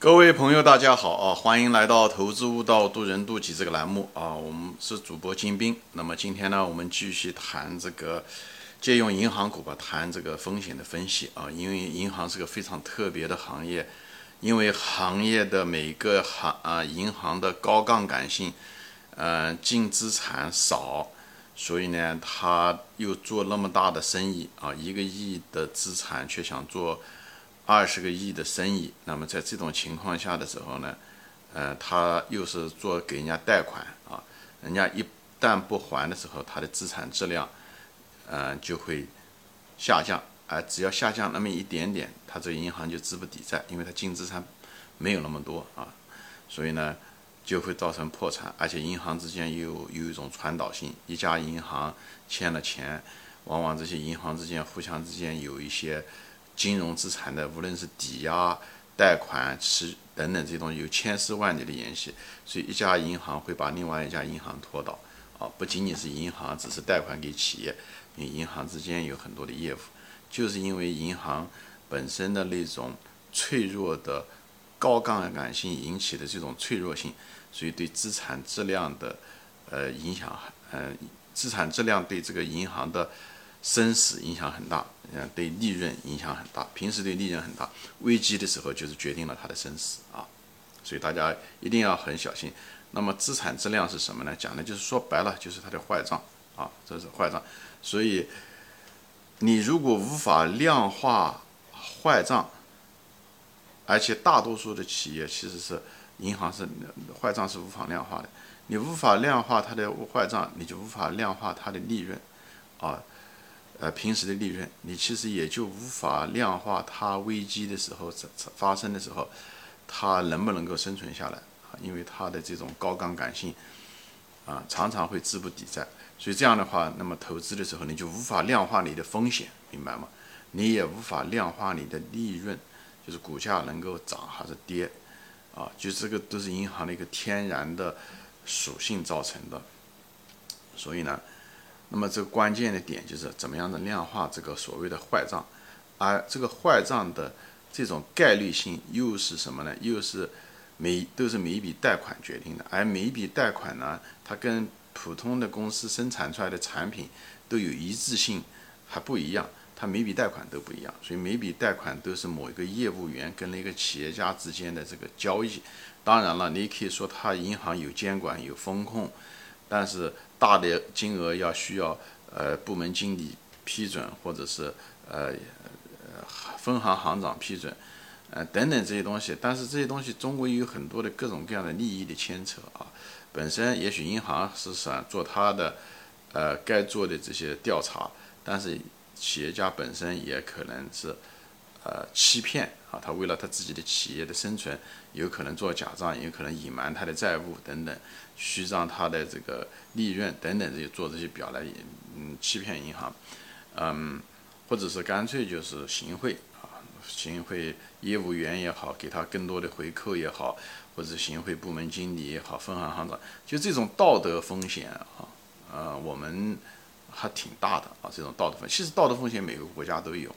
各位朋友，大家好啊！欢迎来到《投资悟道，渡人渡己》这个栏目啊！我们是主播金兵。那么今天呢，我们继续谈这个借用银行股吧，谈这个风险的分析啊。因为银行是个非常特别的行业，因为行业的每个行啊，银行的高杠杆性，呃，净资产少，所以呢，他又做那么大的生意啊，一个亿的资产却想做。二十个亿的生意，那么在这种情况下的时候呢，呃，他又是做给人家贷款啊，人家一旦不还的时候，他的资产质量，呃，就会下降，而只要下降那么一点点，他这个银行就资不抵债，因为他净资产没有那么多啊，所以呢，就会造成破产，而且银行之间又有一种传导性，一家银行欠了钱，往往这些银行之间互相之间有一些。金融资产的，无论是抵押、贷款、持等等这些东西，有千丝万缕的联系，所以一家银行会把另外一家银行拖倒。啊，不仅仅是银行，只是贷款给企业，因为银行之间有很多的业务，就是因为银行本身的那种脆弱的高杠杆性引起的这种脆弱性，所以对资产质量的呃影响，呃，资产质量对这个银行的。生死影响很大，嗯，对利润影响很大。平时对利润很大，危机的时候就是决定了它的生死啊。所以大家一定要很小心。那么资产质量是什么呢？讲的就是说白了就是它的坏账啊，这是坏账。所以你如果无法量化坏账，而且大多数的企业其实是银行是坏账是无法量化的。你无法量化它的坏账，你就无法量化它的利润啊。呃，平时的利润，你其实也就无法量化它危机的时候发生的时候，它能不能够生存下来？因为它的这种高杠杆性啊，常常会资不抵债，所以这样的话，那么投资的时候你就无法量化你的风险，明白吗？你也无法量化你的利润，就是股价能够涨还是跌啊？就这个都是银行的一个天然的属性造成的，所以呢。那么这个关键的点就是怎么样的量化这个所谓的坏账，而这个坏账的这种概率性又是什么呢？又是每都是每一笔贷款决定的，而每一笔贷款呢，它跟普通的公司生产出来的产品都有一致性，还不一样，它每笔贷款都不一样，所以每笔贷款都是某一个业务员跟那个企业家之间的这个交易。当然了，你可以说它银行有监管有风控。但是大的金额要需要呃部门经理批准，或者是呃呃分行行长批准，呃等等这些东西。但是这些东西中国有很多的各种各样的利益的牵扯啊。本身也许银行是想做他的呃该做的这些调查，但是企业家本身也可能是呃欺骗啊，他为了他自己的企业的生存，有可能做假账，有可能隐瞒他的债务等等。虚张他的这个利润等等这些做这些表来，嗯，欺骗银行，嗯，或者是干脆就是行贿啊，行贿业务员也好，给他更多的回扣也好，或者行贿部门经理也好，分行行长，就这种道德风险啊，呃，我们还挺大的啊，这种道德风险，其实道德风险每个国家都有，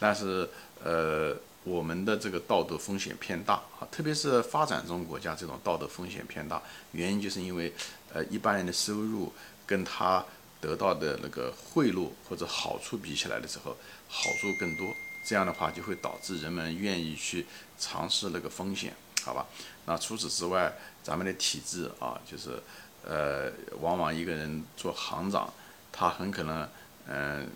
但是呃。我们的这个道德风险偏大啊，特别是发展中国家这种道德风险偏大，原因就是因为，呃，一般人的收入跟他得到的那个贿赂或者好处比起来的时候，好处更多，这样的话就会导致人们愿意去尝试那个风险，好吧？那除此之外，咱们的体制啊，就是，呃，往往一个人做行长，他很可能，嗯，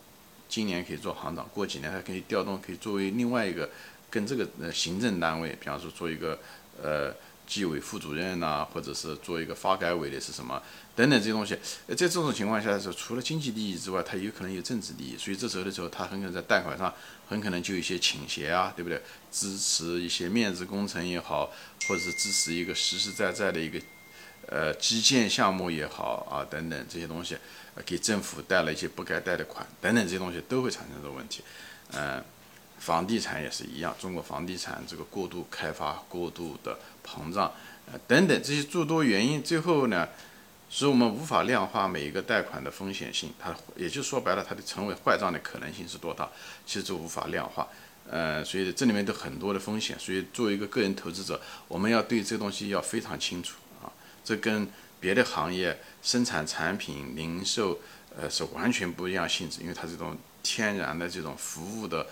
今年可以做行长，过几年他可以调动，可以作为另外一个。跟这个呃行政单位，比方说做一个呃纪委副主任呐，或者是做一个发改委的是什么等等这些东西，在这种情况下的时候，除了经济利益之外，他有可能有政治利益，所以这时候的时候，他很可能在贷款上很可能就有一些倾斜啊，对不对？支持一些面子工程也好，或者是支持一个实实在在的一个呃基建项目也好啊，等等这些东西，给政府贷了一些不该贷的款，等等这些东西都会产生这个问题，嗯。房地产也是一样，中国房地产这个过度开发、过度的膨胀，呃等等这些诸多原因，最后呢，使我们无法量化每一个贷款的风险性，它也就说白了，它的成为坏账的可能性是多大，其实就无法量化。呃，所以这里面都很多的风险，所以作为一个个人投资者，我们要对这东西要非常清楚，这跟别的行业生产产品、零售，呃，是完全不一样性质，因为它这种天然的这种服务的，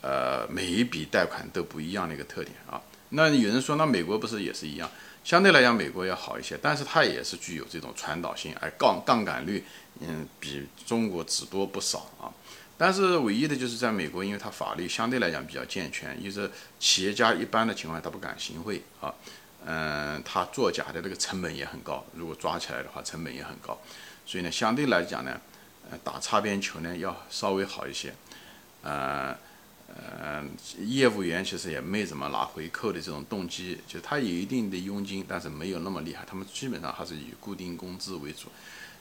呃，每一笔贷款都不一样的一个特点啊。那有人说，那美国不是也是一样？相对来讲，美国要好一些，但是它也是具有这种传导性，而杠杠杆率，嗯，比中国只多不少啊。但是唯一的就是在美国，因为它法律相对来讲比较健全，就是企业家一般的情况下他不敢行贿啊，嗯，他作假的这个成本也很高，如果抓起来的话成本也很高，所以呢，相对来讲呢，呃，打擦边球呢要稍微好一些，呃，呃，业务员其实也没怎么拿回扣的这种动机，就他有一定的佣金，但是没有那么厉害，他们基本上还是以固定工资为主。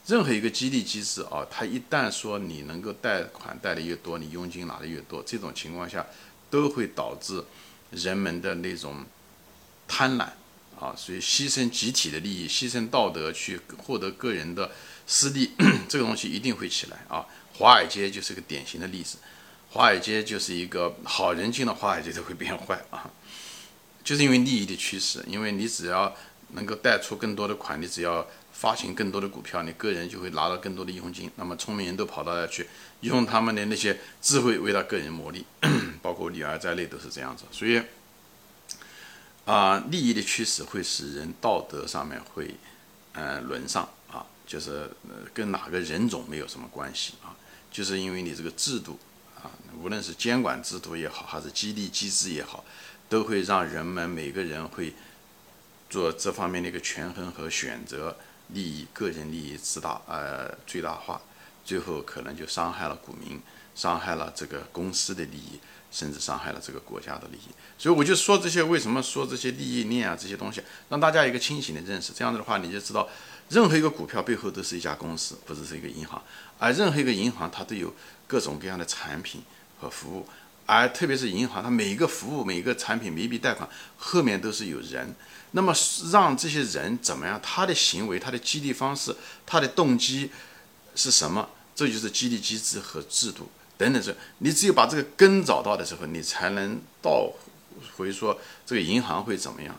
任何一个激励机制啊，它一旦说你能够贷款贷的越多，你佣金拿的越多，这种情况下都会导致人们的那种贪婪啊，所以牺牲集体的利益、牺牲道德去获得个人的私利，这个东西一定会起来啊。华尔街就是个典型的例子，华尔街就是一个好人进了华尔街都会变坏啊，就是因为利益的驱使，因为你只要能够贷出更多的款，你只要。发行更多的股票，你个人就会拿到更多的佣金。那么聪明人都跑到那去，用他们的那些智慧为他个人谋利，包括李儿在内都是这样子。所以，啊，利益的驱使会使人道德上面会，呃，沦丧啊，就是跟哪个人种没有什么关系啊，就是因为你这个制度啊，无论是监管制度也好，还是激励机制也好，都会让人们每个人会做这方面的一个权衡和选择。利益、个人利益自大，呃，最大化，最后可能就伤害了股民，伤害了这个公司的利益，甚至伤害了这个国家的利益。所以我就说这些，为什么说这些利益链啊这些东西，让大家一个清醒的认识。这样子的话，你就知道，任何一个股票背后都是一家公司，不只是一个银行，而任何一个银行它都有各种各样的产品和服务，而特别是银行，它每一个服务、每一个产品、每一笔贷款后面都是有人。那么让这些人怎么样？他的行为、他的激励方式、他的动机是什么？这就是激励机制和制度等等。这你只有把这个根找到的时候，你才能倒回说这个银行会怎么样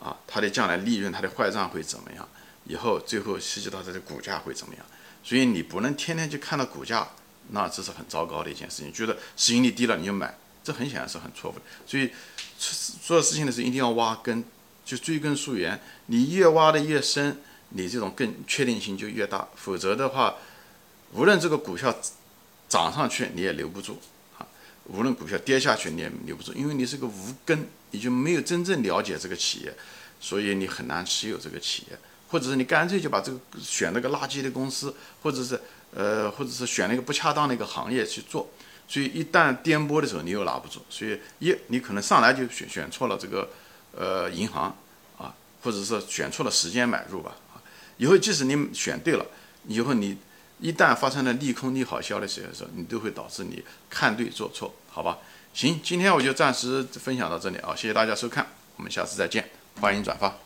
啊？它的将来利润、它的坏账会怎么样？以后最后涉及到它的股价会怎么样？所以你不能天天就看到股价，那这是很糟糕的一件事情。觉得市盈率低了你就买，这很显然是很错误的。所以做事情的时候一定要挖根。就追根溯源，你越挖的越深，你这种更确定性就越大。否则的话，无论这个股票涨上去你也留不住啊，无论股票跌下去你也留不住，因为你是个无根，你就没有真正了解这个企业，所以你很难持有这个企业，或者是你干脆就把这个选了个垃圾的公司，或者是呃，或者是选了一个不恰当的一个行业去做，所以一旦颠簸的时候你又拿不住，所以一你可能上来就选选错了这个。呃，银行啊，或者是选错了时间买入吧啊，以后即使你选对了，以后你一旦发生了利空利好消息的时候，你都会导致你看对做错，好吧？行，今天我就暂时分享到这里啊，谢谢大家收看，我们下次再见，欢迎转发。